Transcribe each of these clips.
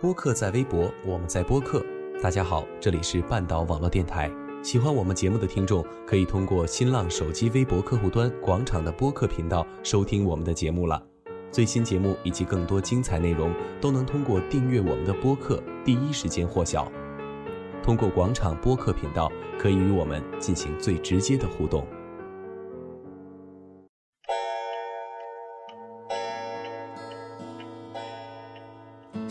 播客在微博，我们在播客。大家好，这里是半岛网络电台。喜欢我们节目的听众，可以通过新浪手机微博客户端“广场”的播客频道收听我们的节目了。最新节目以及更多精彩内容，都能通过订阅我们的播客第一时间获晓。通过广场播客频道，可以与我们进行最直接的互动。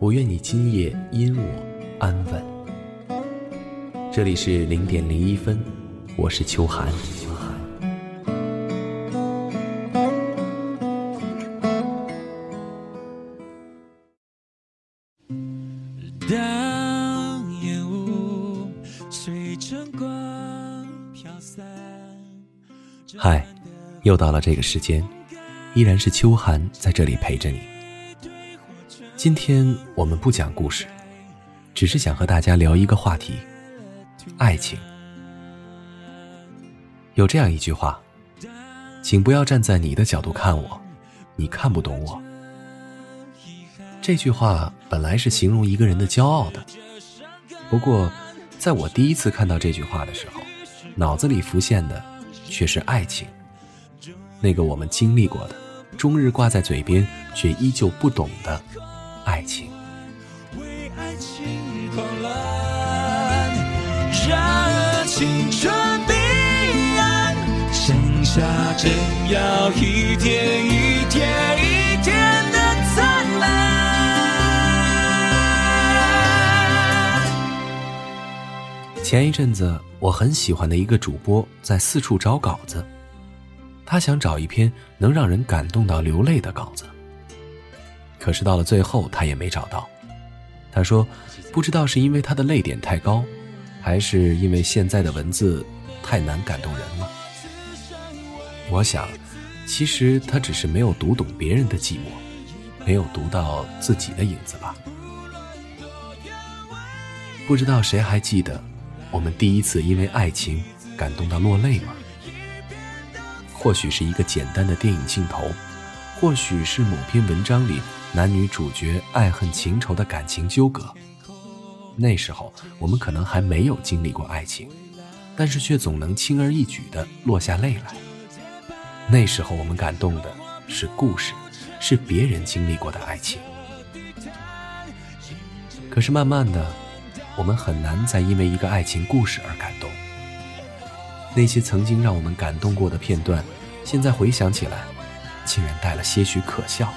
我愿你今夜因我安稳。这里是零点零一分，我是秋寒。当烟雾随晨光飘散嗨，又到了这个时间，依然是秋寒在这里陪着你。今天我们不讲故事，只是想和大家聊一个话题：爱情。有这样一句话，请不要站在你的角度看我，你看不懂我。这句话本来是形容一个人的骄傲的，不过，在我第一次看到这句话的时候，脑子里浮现的却是爱情，那个我们经历过的，终日挂在嘴边却依旧不懂的。爱情，为爱情狂乱，让青春彼岸，剩下正要一天一天一天的灿烂。前一阵子，我很喜欢的一个主播在四处找稿子，他想找一篇能让人感动到流泪的稿子。可是到了最后，他也没找到。他说：“不知道是因为他的泪点太高，还是因为现在的文字太难感动人了。”我想，其实他只是没有读懂别人的寂寞，没有读到自己的影子吧。不知道谁还记得，我们第一次因为爱情感动到落泪吗？或许是一个简单的电影镜头，或许是某篇文章里。男女主角爱恨情仇的感情纠葛，那时候我们可能还没有经历过爱情，但是却总能轻而易举地落下泪来。那时候我们感动的是故事，是别人经历过的爱情。可是慢慢的，我们很难再因为一个爱情故事而感动。那些曾经让我们感动过的片段，现在回想起来，竟然带了些许可笑。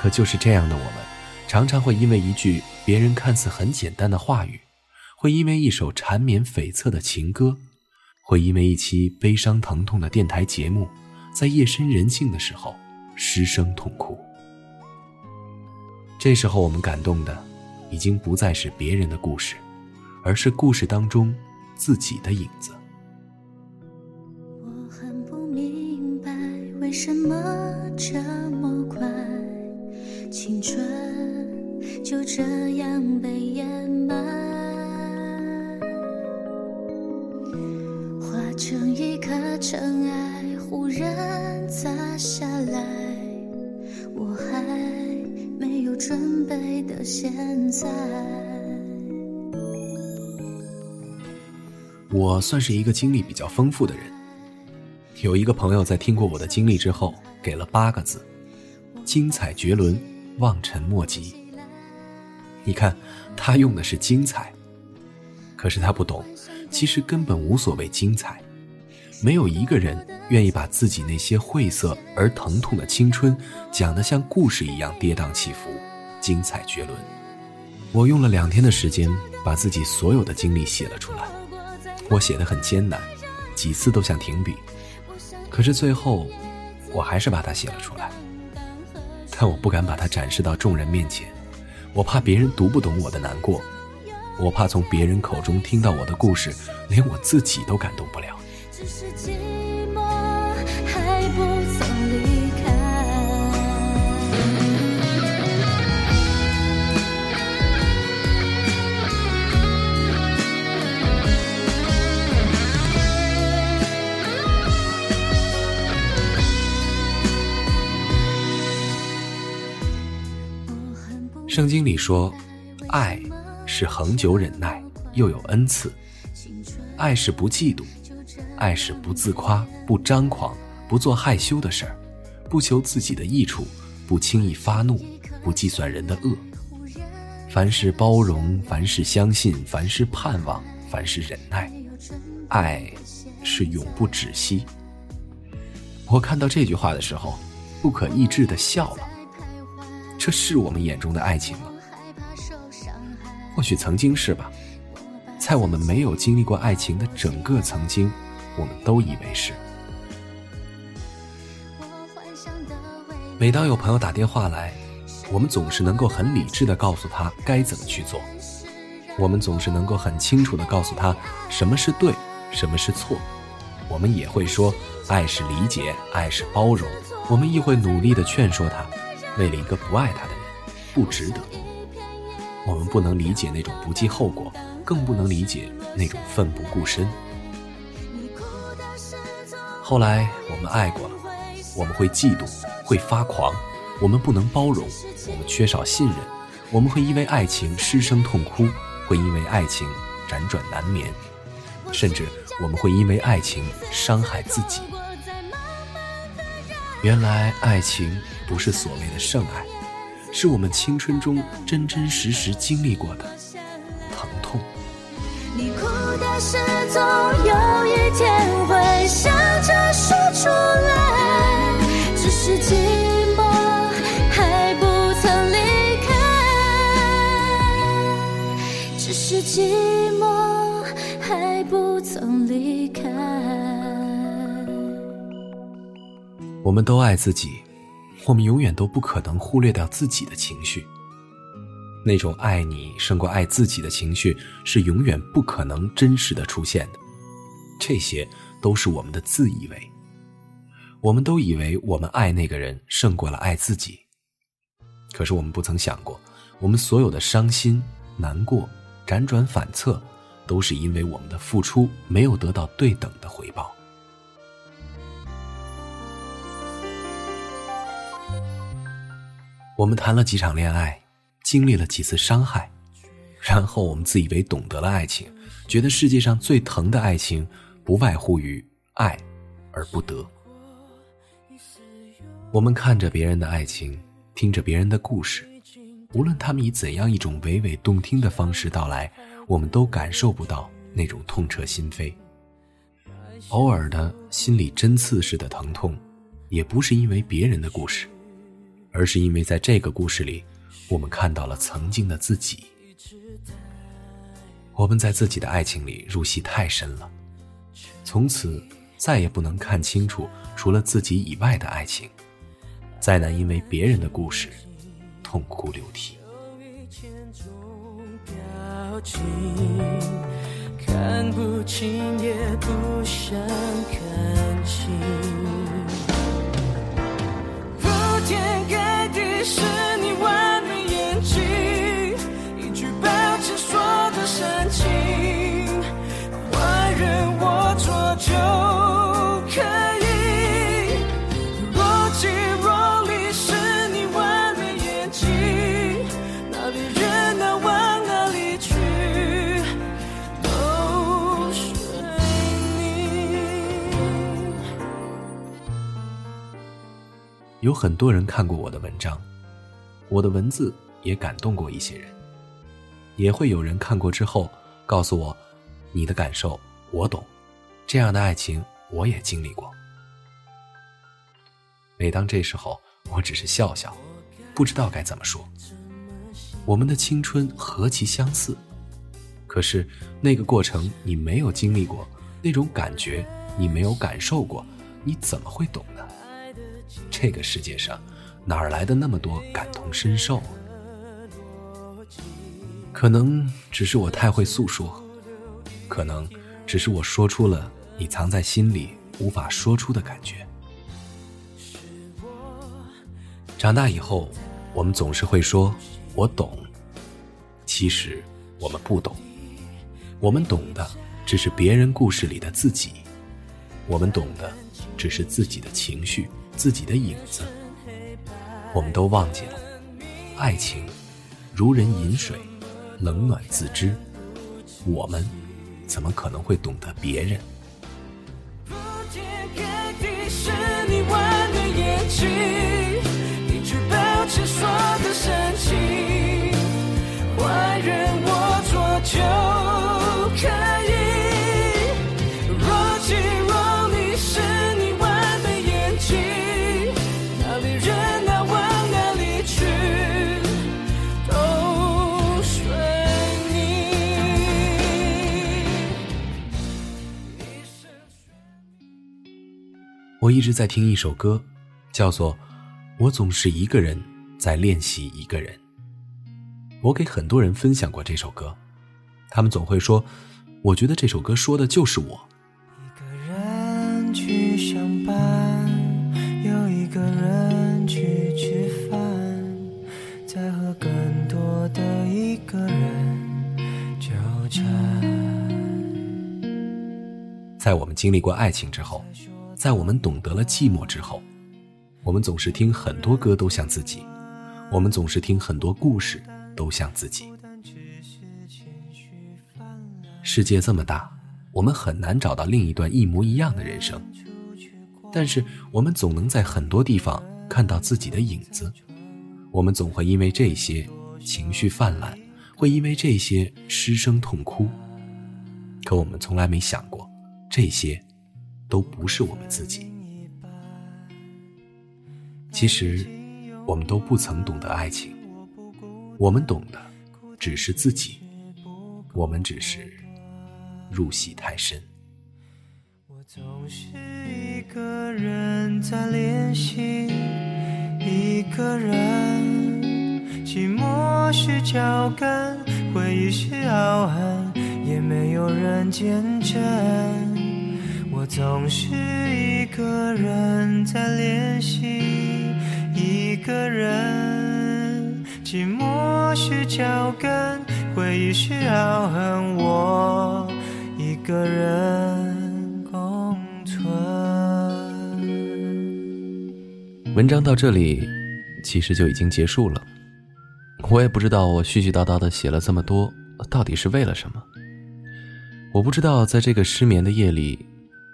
可就是这样的我们，常常会因为一句别人看似很简单的话语，会因为一首缠绵悱恻的情歌，会因为一期悲伤疼痛的电台节目，在夜深人静的时候失声痛哭。这时候我们感动的，已经不再是别人的故事，而是故事当中自己的影子。准备的现在。我算是一个经历比较丰富的人。有一个朋友在听过我的经历之后，给了八个字：精彩绝伦。望尘莫及。你看，他用的是精彩，可是他不懂，其实根本无所谓精彩。没有一个人愿意把自己那些晦涩而疼痛的青春讲得像故事一样跌宕起伏、精彩绝伦。我用了两天的时间，把自己所有的经历写了出来。我写的很艰难，几次都想停笔，可是最后，我还是把它写了出来。但我不敢把它展示到众人面前，我怕别人读不懂我的难过，我怕从别人口中听到我的故事，连我自己都感动不了。圣经里说，爱是恒久忍耐，又有恩赐；爱是不嫉妒，爱是不自夸，不张狂，不做害羞的事儿，不求自己的益处，不轻易发怒，不计算人的恶。凡事包容，凡事相信，凡事盼望，凡事忍耐。爱是永不止息。我看到这句话的时候，不可抑制的笑了。这是我们眼中的爱情吗？或许曾经是吧，在我们没有经历过爱情的整个曾经，我们都以为是。每当有朋友打电话来，我们总是能够很理智的告诉他该怎么去做，我们总是能够很清楚的告诉他什么是对，什么是错。我们也会说，爱是理解，爱是包容。我们亦会努力的劝说他。为了一个不爱他的人，不值得。我们不能理解那种不计后果，更不能理解那种奋不顾身。后来我们爱过了，我们会嫉妒，会发狂，我们不能包容，我们缺少信任，我们会因为爱情失声痛哭，会因为爱情辗转难眠，甚至我们会因为爱情伤害自己。原来爱情。不是所谓的圣爱，是我们青春中真真实实经历过的疼痛。你哭的时总有一天会笑我们都爱自己。我们永远都不可能忽略掉自己的情绪。那种爱你胜过爱自己的情绪，是永远不可能真实的出现的。这些都是我们的自以为。我们都以为我们爱那个人胜过了爱自己，可是我们不曾想过，我们所有的伤心、难过、辗转反侧，都是因为我们的付出没有得到对等的回报。我们谈了几场恋爱，经历了几次伤害，然后我们自以为懂得了爱情，觉得世界上最疼的爱情，不外乎于爱而不得。我们看着别人的爱情，听着别人的故事，无论他们以怎样一种娓娓动听的方式到来，我们都感受不到那种痛彻心扉。偶尔的心里针刺似的疼痛，也不是因为别人的故事。而是因为在这个故事里，我们看到了曾经的自己。我们在自己的爱情里入戏太深了，从此再也不能看清楚除了自己以外的爱情，再难因为别人的故事痛哭流涕。看不清也不想看清。有很多人看过我的文章，我的文字也感动过一些人，也会有人看过之后告诉我，你的感受我懂，这样的爱情我也经历过。每当这时候，我只是笑笑，不知道该怎么说。我们的青春何其相似，可是那个过程你没有经历过，那种感觉你没有感受过，你怎么会懂呢？这个世界上，哪儿来的那么多感同身受？可能只是我太会诉说，可能只是我说出了你藏在心里无法说出的感觉。长大以后，我们总是会说“我懂”，其实我们不懂。我们懂的只是别人故事里的自己，我们懂的只是自己的情绪、自己的影子。我们都忘记了，爱情如人饮水。冷暖自知，我们怎么可能会懂得别人？我一直在听一首歌，叫做《我总是一个人在练习一个人》。我给很多人分享过这首歌，他们总会说：“我觉得这首歌说的就是我。”一个人去上班，又一个人去吃饭，在和更多的一个人纠缠。在我们经历过爱情之后。在我们懂得了寂寞之后，我们总是听很多歌都像自己，我们总是听很多故事都像自己。世界这么大，我们很难找到另一段一模一样的人生，但是我们总能在很多地方看到自己的影子。我们总会因为这些情绪泛滥，会因为这些失声痛哭，可我们从来没想过这些。都不是我们自己。其实，我们都不曾懂得爱情，我们懂的只是自己，我们只是入戏太深。我总是一个人在练习，一个人，寂寞是脚跟，回忆是傲寒，也没有人见证。总是一个人在练习，一个人，寂寞是脚跟，回忆是傲恨，我一个人共存。文章到这里，其实就已经结束了。我也不知道我絮絮叨叨的写了这么多，到底是为了什么。我不知道在这个失眠的夜里。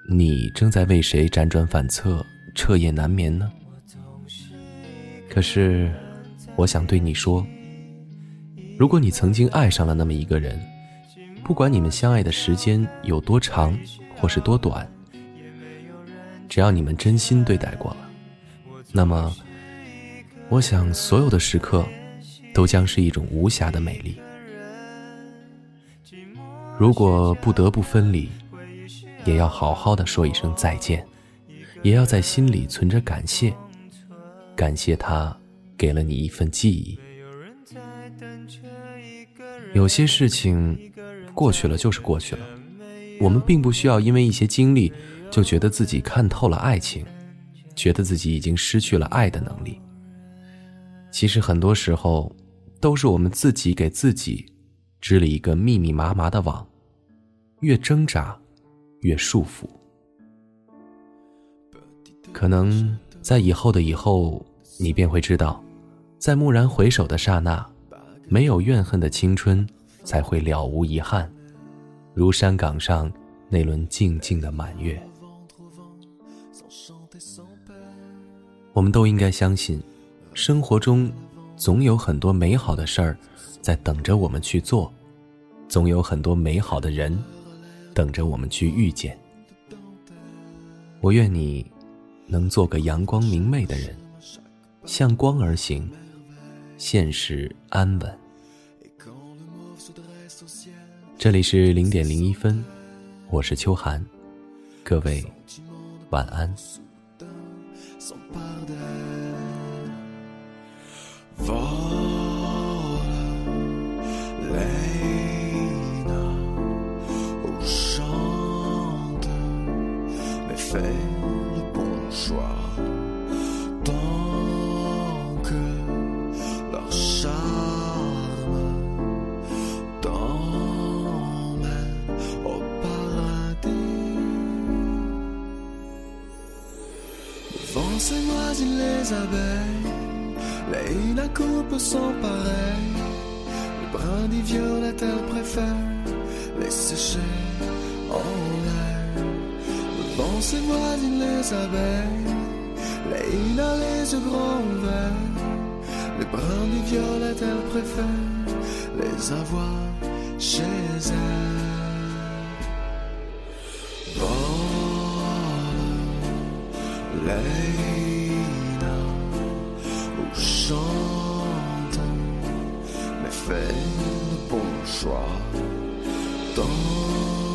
你正在为谁辗转反侧、彻夜难眠呢？可是，我想对你说：如果你曾经爱上了那么一个人，不管你们相爱的时间有多长或是多短，只要你们真心对待过了，那么，我想所有的时刻都将是一种无暇的美丽。如果不得不分离，也要好好的说一声再见，也要在心里存着感谢，感谢他给了你一份记忆。有些事情过去了就是过去了，我们并不需要因为一些经历就觉得自己看透了爱情，觉得自己已经失去了爱的能力。其实很多时候，都是我们自己给自己织了一个密密麻麻的网，越挣扎。越束缚，可能在以后的以后，你便会知道，在蓦然回首的刹那，没有怨恨的青春才会了无遗憾，如山岗上那轮静静的满月。我们都应该相信，生活中总有很多美好的事儿在等着我们去做，总有很多美好的人。等着我们去遇见。我愿你能做个阳光明媚的人，向光而行，现实安稳。这里是零点零一分，我是秋寒，各位晚安。le bon choix. Tant que leur charme t'emmène au paradis. Le vent se noisille les abeilles, les coupe sont pareilles Le brindis violet, elle préfère les sécher en le vent ses voisines les abeilles. Leïla les yeux grands ouverts. Les brindis violettes, elle préfère les avoir chez elle. Vole, Leïla, ou chante, mais fais le bon choix. Tant